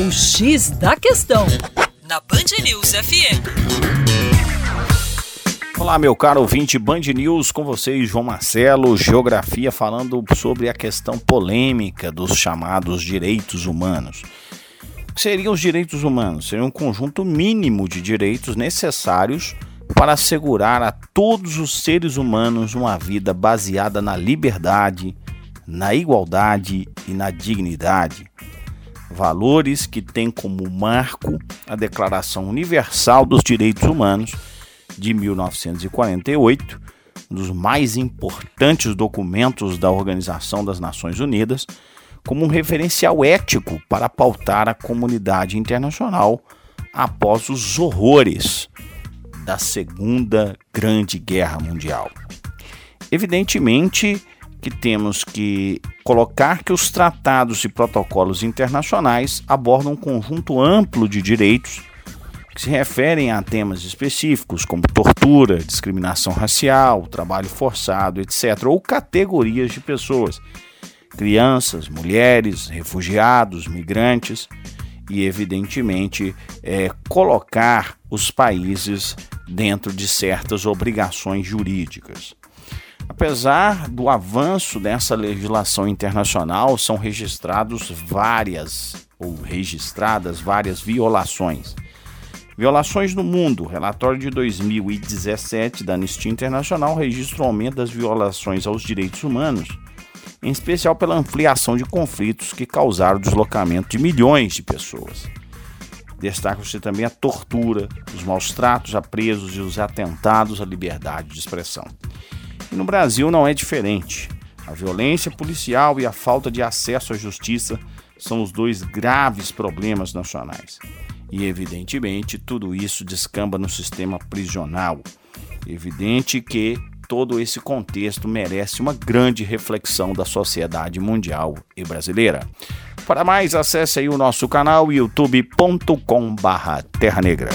O X da Questão, na Band News FM. Olá, meu caro ouvinte Band News, com vocês, João Marcelo, Geografia, falando sobre a questão polêmica dos chamados direitos humanos. O que seriam os direitos humanos? Seria um conjunto mínimo de direitos necessários para assegurar a todos os seres humanos uma vida baseada na liberdade, na igualdade e na dignidade valores que têm como marco a Declaração Universal dos Direitos Humanos de 1948, um dos mais importantes documentos da Organização das Nações Unidas, como um referencial ético para pautar a comunidade internacional após os horrores da Segunda Grande Guerra Mundial. Evidentemente, que temos que colocar que os tratados e protocolos internacionais abordam um conjunto amplo de direitos que se referem a temas específicos como tortura, discriminação racial, trabalho forçado, etc., ou categorias de pessoas, crianças, mulheres, refugiados, migrantes, e evidentemente é, colocar os países dentro de certas obrigações jurídicas. Apesar do avanço dessa legislação internacional, são registrados várias ou registradas várias violações. Violações no mundo. Relatório de 2017 da Anistia Internacional registra o aumento das violações aos direitos humanos, em especial pela ampliação de conflitos que causaram o deslocamento de milhões de pessoas. Destaca-se também a tortura, os maus tratos a presos e os atentados à liberdade de expressão. E no Brasil não é diferente. A violência policial e a falta de acesso à justiça são os dois graves problemas nacionais. E, evidentemente, tudo isso descamba no sistema prisional. Evidente que todo esse contexto merece uma grande reflexão da sociedade mundial e brasileira. Para mais, acesse aí o nosso canal youtubecom Terra Negra.